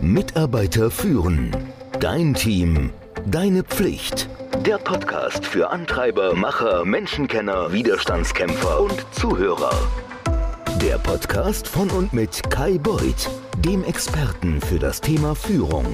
Mitarbeiter führen. Dein Team. Deine Pflicht. Der Podcast für Antreiber, Macher, Menschenkenner, Widerstandskämpfer und Zuhörer. Der Podcast von und mit Kai Beuth, dem Experten für das Thema Führung.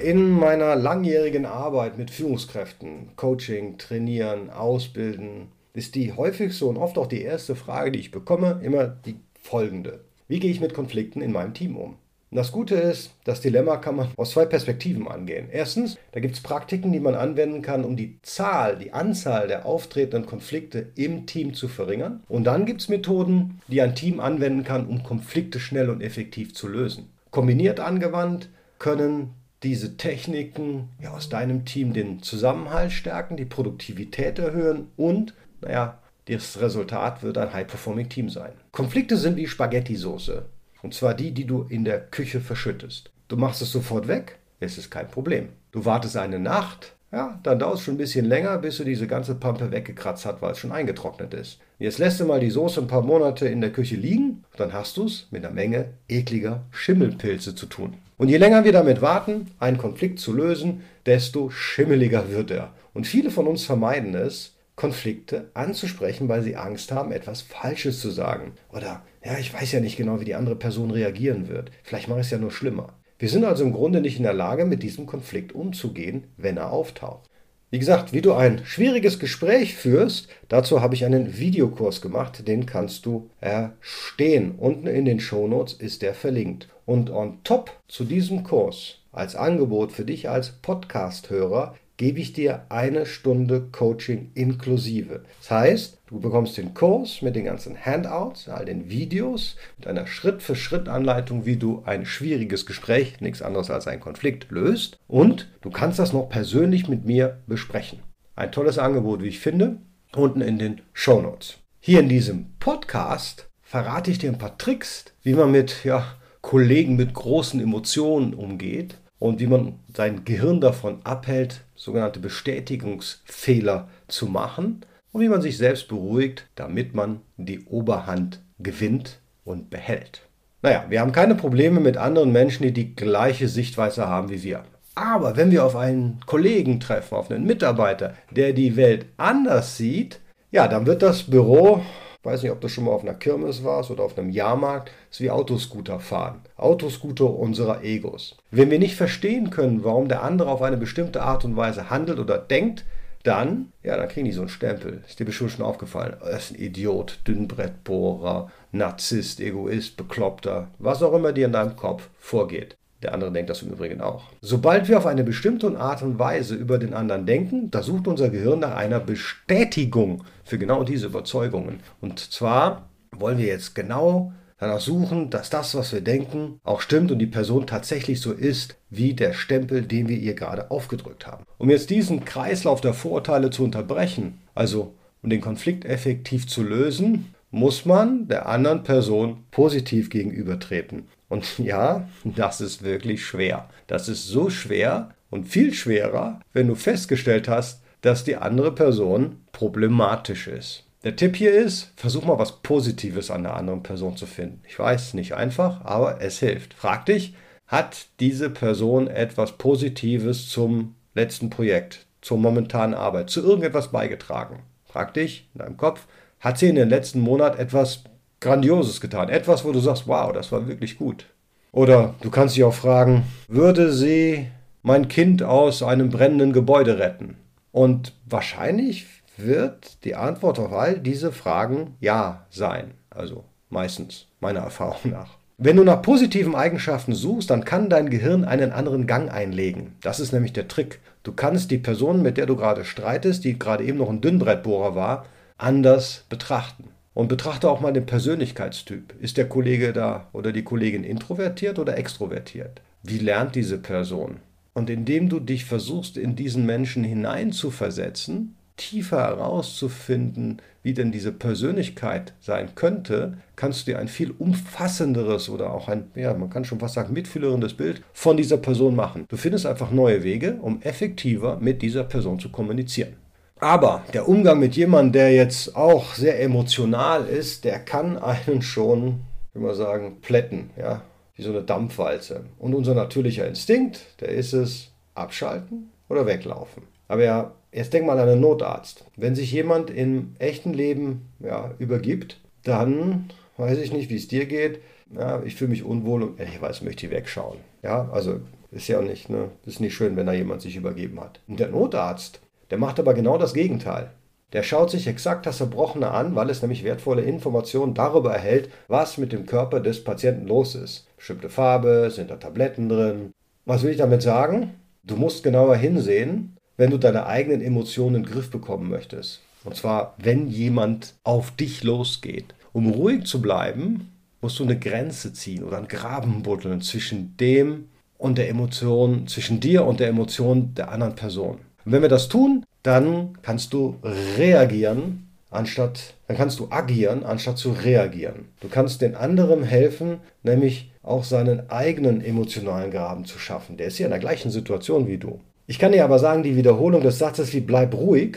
In meiner langjährigen Arbeit mit Führungskräften, Coaching, Trainieren, Ausbilden, ist die häufigste und oft auch die erste Frage, die ich bekomme, immer die folgende. Wie gehe ich mit Konflikten in meinem Team um? Das Gute ist, das Dilemma kann man aus zwei Perspektiven angehen. Erstens, da gibt es Praktiken, die man anwenden kann, um die Zahl, die Anzahl der auftretenden Konflikte im Team zu verringern. Und dann gibt es Methoden, die ein Team anwenden kann, um Konflikte schnell und effektiv zu lösen. Kombiniert angewandt können diese Techniken ja, aus deinem Team den Zusammenhalt stärken, die Produktivität erhöhen und, naja, das Resultat wird ein High-Performing-Team sein. Konflikte sind wie Spaghetti-Soße. Und zwar die, die du in der Küche verschüttest. Du machst es sofort weg, es ist kein Problem. Du wartest eine Nacht, ja, dann dauert es schon ein bisschen länger, bis du diese ganze Pampe weggekratzt hast, weil es schon eingetrocknet ist. Jetzt lässt du mal die Soße ein paar Monate in der Küche liegen, dann hast du es mit einer Menge ekliger Schimmelpilze zu tun. Und je länger wir damit warten, einen Konflikt zu lösen, desto schimmeliger wird er. Und viele von uns vermeiden es, Konflikte anzusprechen, weil sie Angst haben, etwas Falsches zu sagen. Oder, ja, ich weiß ja nicht genau, wie die andere Person reagieren wird. Vielleicht mache ich es ja nur schlimmer. Wir sind also im Grunde nicht in der Lage, mit diesem Konflikt umzugehen, wenn er auftaucht. Wie gesagt, wie du ein schwieriges Gespräch führst, dazu habe ich einen Videokurs gemacht, den kannst du erstehen. Unten in den Shownotes ist der verlinkt. Und on top zu diesem Kurs als Angebot für dich als Podcast-Hörer gebe ich dir eine Stunde Coaching inklusive. Das heißt, du bekommst den Kurs mit den ganzen Handouts, all den Videos, mit einer Schritt-für-Schritt-Anleitung, wie du ein schwieriges Gespräch, nichts anderes als einen Konflikt, löst. Und du kannst das noch persönlich mit mir besprechen. Ein tolles Angebot, wie ich finde, unten in den Show Notes. Hier in diesem Podcast verrate ich dir ein paar Tricks, wie man mit ja, Kollegen mit großen Emotionen umgeht und wie man sein Gehirn davon abhält, sogenannte Bestätigungsfehler zu machen und wie man sich selbst beruhigt, damit man die Oberhand gewinnt und behält. Naja, wir haben keine Probleme mit anderen Menschen, die die gleiche Sichtweise haben wie wir. Aber wenn wir auf einen Kollegen treffen, auf einen Mitarbeiter, der die Welt anders sieht, ja, dann wird das Büro weiß nicht, ob du schon mal auf einer Kirmes warst oder auf einem Jahrmarkt, ist wie Autoscooter fahren. Autoscooter unserer Egos. Wenn wir nicht verstehen können, warum der andere auf eine bestimmte Art und Weise handelt oder denkt, dann, ja, dann kriegen die so einen Stempel. Ist dir bestimmt schon aufgefallen. Das ist ein Idiot, Dünnbrettbohrer, Narzisst, Egoist, Bekloppter, was auch immer dir in deinem Kopf vorgeht. Der andere denkt das im Übrigen auch. Sobald wir auf eine bestimmte Art und Weise über den anderen denken, da sucht unser Gehirn nach einer Bestätigung für genau diese Überzeugungen. Und zwar wollen wir jetzt genau danach suchen, dass das, was wir denken, auch stimmt und die Person tatsächlich so ist, wie der Stempel, den wir ihr gerade aufgedrückt haben. Um jetzt diesen Kreislauf der Vorurteile zu unterbrechen, also um den Konflikt effektiv zu lösen, muss man der anderen Person positiv gegenübertreten. Und ja, das ist wirklich schwer. Das ist so schwer und viel schwerer, wenn du festgestellt hast, dass die andere Person problematisch ist. Der Tipp hier ist, versuch mal was Positives an der anderen Person zu finden. Ich weiß, nicht einfach, aber es hilft. Frag dich, hat diese Person etwas Positives zum letzten Projekt, zur momentanen Arbeit, zu irgendetwas beigetragen? Frag dich in deinem Kopf, hat sie in den letzten Monat etwas Grandioses getan. Etwas, wo du sagst, wow, das war wirklich gut. Oder du kannst dich auch fragen, würde sie mein Kind aus einem brennenden Gebäude retten? Und wahrscheinlich wird die Antwort auf all diese Fragen ja sein. Also meistens, meiner Erfahrung nach. Wenn du nach positiven Eigenschaften suchst, dann kann dein Gehirn einen anderen Gang einlegen. Das ist nämlich der Trick. Du kannst die Person, mit der du gerade streitest, die gerade eben noch ein Dünnbrettbohrer war, anders betrachten. Und betrachte auch mal den Persönlichkeitstyp. Ist der Kollege da oder die Kollegin introvertiert oder extrovertiert? Wie lernt diese Person? Und indem du dich versuchst, in diesen Menschen hineinzuversetzen, tiefer herauszufinden, wie denn diese Persönlichkeit sein könnte, kannst du dir ein viel umfassenderes oder auch ein, ja, man kann schon fast sagen, mitfühlerendes Bild von dieser Person machen. Du findest einfach neue Wege, um effektiver mit dieser Person zu kommunizieren. Aber der Umgang mit jemandem, der jetzt auch sehr emotional ist, der kann einen schon wie wir sagen, plätten, ja, wie so eine Dampfwalze. Und unser natürlicher Instinkt, der ist es, abschalten oder weglaufen. Aber ja, jetzt denk mal an einen Notarzt. Wenn sich jemand im echten Leben ja, übergibt, dann weiß ich nicht, wie es dir geht. Ja, ich fühle mich unwohl und ehrlicherweise möchte ich wegschauen. Ja, also ist ja nicht, ne, ist nicht schön, wenn da jemand sich übergeben hat. Und der Notarzt, der macht aber genau das Gegenteil. Der schaut sich exakt das Zerbrochene an, weil es nämlich wertvolle Informationen darüber erhält, was mit dem Körper des Patienten los ist. Bestimmte Farbe, sind da Tabletten drin. Was will ich damit sagen? Du musst genauer hinsehen, wenn du deine eigenen Emotionen in den Griff bekommen möchtest. Und zwar, wenn jemand auf dich losgeht. Um ruhig zu bleiben, musst du eine Grenze ziehen oder einen Graben buddeln zwischen dem und der Emotion, zwischen dir und der Emotion der anderen Person. Und wenn wir das tun, dann kannst du reagieren, anstatt, dann kannst du agieren, anstatt zu reagieren. Du kannst den anderen helfen, nämlich auch seinen eigenen emotionalen Graben zu schaffen. Der ist ja in der gleichen Situation wie du. Ich kann dir aber sagen, die Wiederholung des Satzes wie bleib ruhig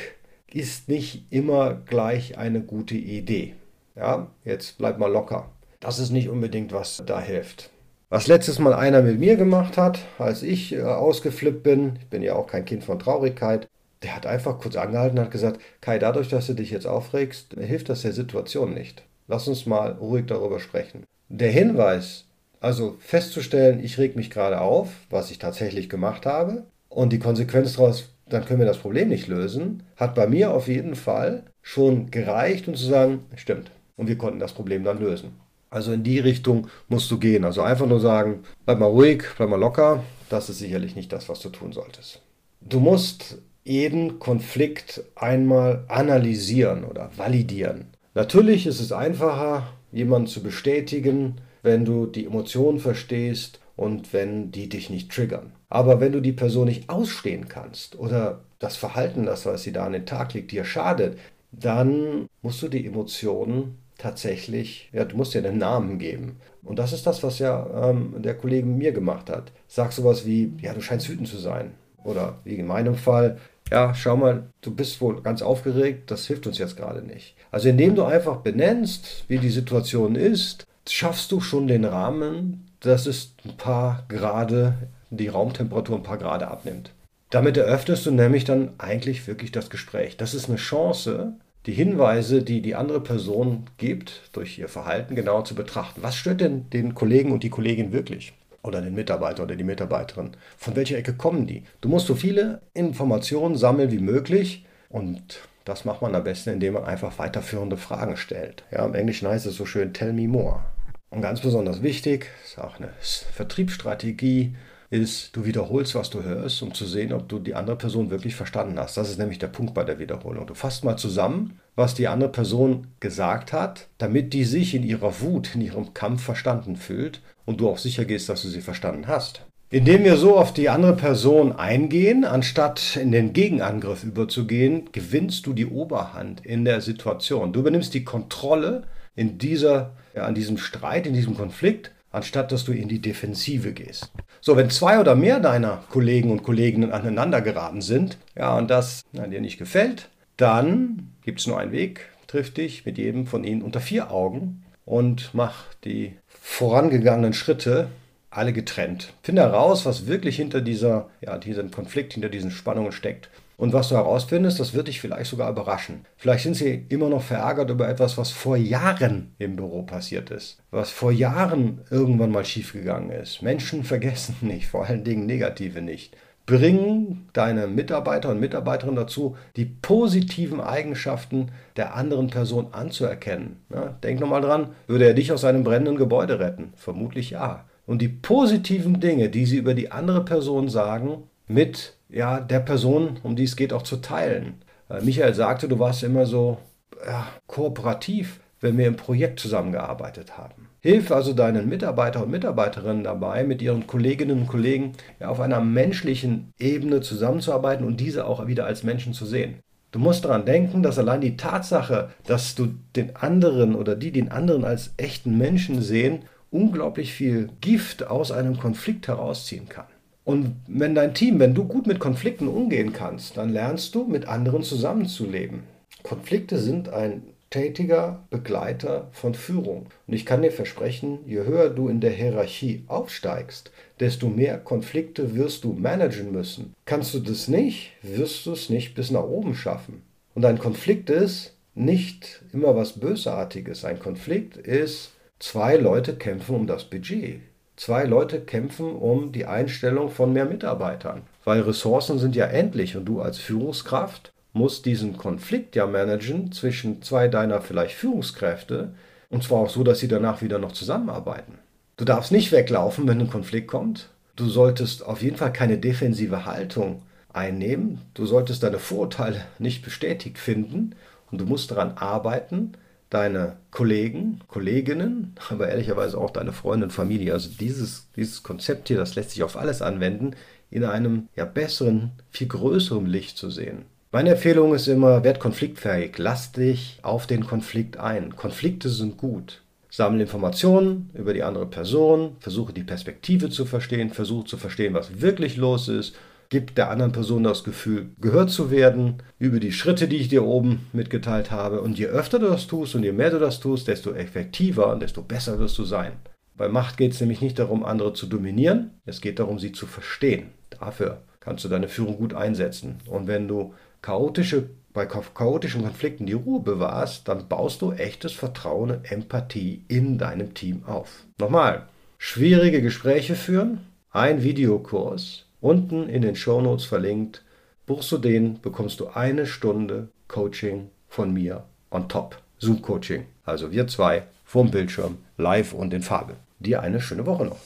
ist nicht immer gleich eine gute Idee. Ja, jetzt bleib mal locker. Das ist nicht unbedingt, was da hilft. Was letztes Mal einer mit mir gemacht hat, als ich äh, ausgeflippt bin, ich bin ja auch kein Kind von Traurigkeit, der hat einfach kurz angehalten und hat gesagt, Kai, dadurch, dass du dich jetzt aufregst, hilft das der Situation nicht. Lass uns mal ruhig darüber sprechen. Der Hinweis, also festzustellen, ich reg mich gerade auf, was ich tatsächlich gemacht habe, und die Konsequenz daraus, dann können wir das Problem nicht lösen, hat bei mir auf jeden Fall schon gereicht, um zu sagen, stimmt. Und wir konnten das Problem dann lösen. Also in die Richtung musst du gehen. Also einfach nur sagen, bleib mal ruhig, bleib mal locker. Das ist sicherlich nicht das, was du tun solltest. Du musst jeden Konflikt einmal analysieren oder validieren. Natürlich ist es einfacher, jemanden zu bestätigen, wenn du die Emotionen verstehst und wenn die dich nicht triggern. Aber wenn du die Person nicht ausstehen kannst oder das Verhalten, das, was sie da an den Tag legt, dir schadet, dann musst du die Emotionen tatsächlich, ja, du musst dir einen Namen geben. Und das ist das, was ja ähm, der Kollege mir gemacht hat. Sag sowas wie, ja, du scheinst wütend zu sein. Oder wie in meinem Fall, ja, schau mal, du bist wohl ganz aufgeregt, das hilft uns jetzt gerade nicht. Also indem du einfach benennst, wie die Situation ist, schaffst du schon den Rahmen, dass es ein paar Grade, die Raumtemperatur ein paar Grade abnimmt. Damit eröffnest du nämlich dann eigentlich wirklich das Gespräch. Das ist eine Chance, die Hinweise, die die andere Person gibt, durch ihr Verhalten genau zu betrachten. Was stört denn den Kollegen und die Kollegin wirklich? Oder den Mitarbeiter oder die Mitarbeiterin? Von welcher Ecke kommen die? Du musst so viele Informationen sammeln wie möglich und das macht man am besten, indem man einfach weiterführende Fragen stellt. Ja, Im Englischen heißt es so schön, tell me more. Und ganz besonders wichtig, ist auch eine Vertriebsstrategie, ist, du wiederholst, was du hörst, um zu sehen, ob du die andere Person wirklich verstanden hast. Das ist nämlich der Punkt bei der Wiederholung. Du fasst mal zusammen, was die andere Person gesagt hat, damit die sich in ihrer Wut, in ihrem Kampf verstanden fühlt und du auch sicher gehst, dass du sie verstanden hast. Indem wir so auf die andere Person eingehen, anstatt in den Gegenangriff überzugehen, gewinnst du die Oberhand in der Situation. Du übernimmst die Kontrolle in dieser, ja, an diesem Streit, in diesem Konflikt anstatt dass du in die Defensive gehst. So, wenn zwei oder mehr deiner Kollegen und Kolleginnen aneinander geraten sind, ja, und das na, dir nicht gefällt, dann gibt es nur einen Weg, triff dich mit jedem von ihnen unter vier Augen und mach die vorangegangenen Schritte alle getrennt. Finde heraus, was wirklich hinter dieser, ja, diesem Konflikt, hinter diesen Spannungen steckt. Und was du herausfindest, das wird dich vielleicht sogar überraschen. Vielleicht sind sie immer noch verärgert über etwas, was vor Jahren im Büro passiert ist. Was vor Jahren irgendwann mal schiefgegangen ist. Menschen vergessen nicht, vor allen Dingen Negative nicht. Bring deine Mitarbeiter und Mitarbeiterinnen dazu, die positiven Eigenschaften der anderen Person anzuerkennen. Ja, denk nochmal dran, würde er dich aus einem brennenden Gebäude retten? Vermutlich ja. Und die positiven Dinge, die sie über die andere Person sagen, mit ja, der Person, um die es geht, auch zu teilen. Äh, Michael sagte, du warst immer so ja, kooperativ, wenn wir im Projekt zusammengearbeitet haben. Hilf also deinen Mitarbeiter und Mitarbeiterinnen dabei, mit ihren Kolleginnen und Kollegen ja, auf einer menschlichen Ebene zusammenzuarbeiten und diese auch wieder als Menschen zu sehen. Du musst daran denken, dass allein die Tatsache, dass du den anderen oder die den anderen als echten Menschen sehen, unglaublich viel Gift aus einem Konflikt herausziehen kann. Und wenn dein Team, wenn du gut mit Konflikten umgehen kannst, dann lernst du, mit anderen zusammenzuleben. Konflikte sind ein stetiger Begleiter von Führung. Und ich kann dir versprechen, je höher du in der Hierarchie aufsteigst, desto mehr Konflikte wirst du managen müssen. Kannst du das nicht, wirst du es nicht bis nach oben schaffen. Und ein Konflikt ist nicht immer was Bösartiges. Ein Konflikt ist, zwei Leute kämpfen um das Budget. Zwei Leute kämpfen um die Einstellung von mehr Mitarbeitern. Weil Ressourcen sind ja endlich und du als Führungskraft musst diesen Konflikt ja managen zwischen zwei deiner vielleicht Führungskräfte. Und zwar auch so, dass sie danach wieder noch zusammenarbeiten. Du darfst nicht weglaufen, wenn ein Konflikt kommt. Du solltest auf jeden Fall keine defensive Haltung einnehmen. Du solltest deine Vorurteile nicht bestätigt finden und du musst daran arbeiten, deine Kollegen, Kolleginnen, aber ehrlicherweise auch deine Freunde und Familie, also dieses, dieses Konzept hier, das lässt sich auf alles anwenden, in einem ja besseren, viel größeren Licht zu sehen. Meine Empfehlung ist immer, werd konfliktfähig, lass dich auf den Konflikt ein. Konflikte sind gut. Sammle Informationen über die andere Person, versuche die Perspektive zu verstehen, versuche zu verstehen, was wirklich los ist, gib der anderen Person das Gefühl, gehört zu werden, über die Schritte, die ich dir oben mitgeteilt habe. Und je öfter du das tust und je mehr du das tust, desto effektiver und desto besser wirst du sein. Bei Macht geht es nämlich nicht darum, andere zu dominieren, es geht darum, sie zu verstehen. Dafür kannst du deine Führung gut einsetzen. Und wenn du chaotische bei chaotischen Konflikten die Ruhe bewahrst, dann baust du echtes Vertrauen und Empathie in deinem Team auf. Nochmal, schwierige Gespräche führen, ein Videokurs, unten in den Shownotes verlinkt. Buchst du den, bekommst du eine Stunde Coaching von mir on top. Zoom-Coaching. Also wir zwei vorm Bildschirm, live und in Farbe. Dir eine schöne Woche noch.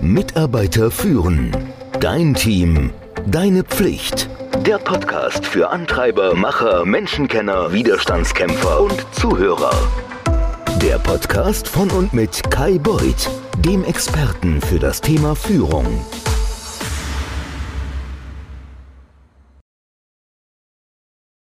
Mitarbeiter führen. Dein Team. Deine Pflicht. Der Podcast für Antreiber, Macher, Menschenkenner, Widerstandskämpfer und Zuhörer. Der Podcast von und mit Kai Beuth, dem Experten für das Thema Führung.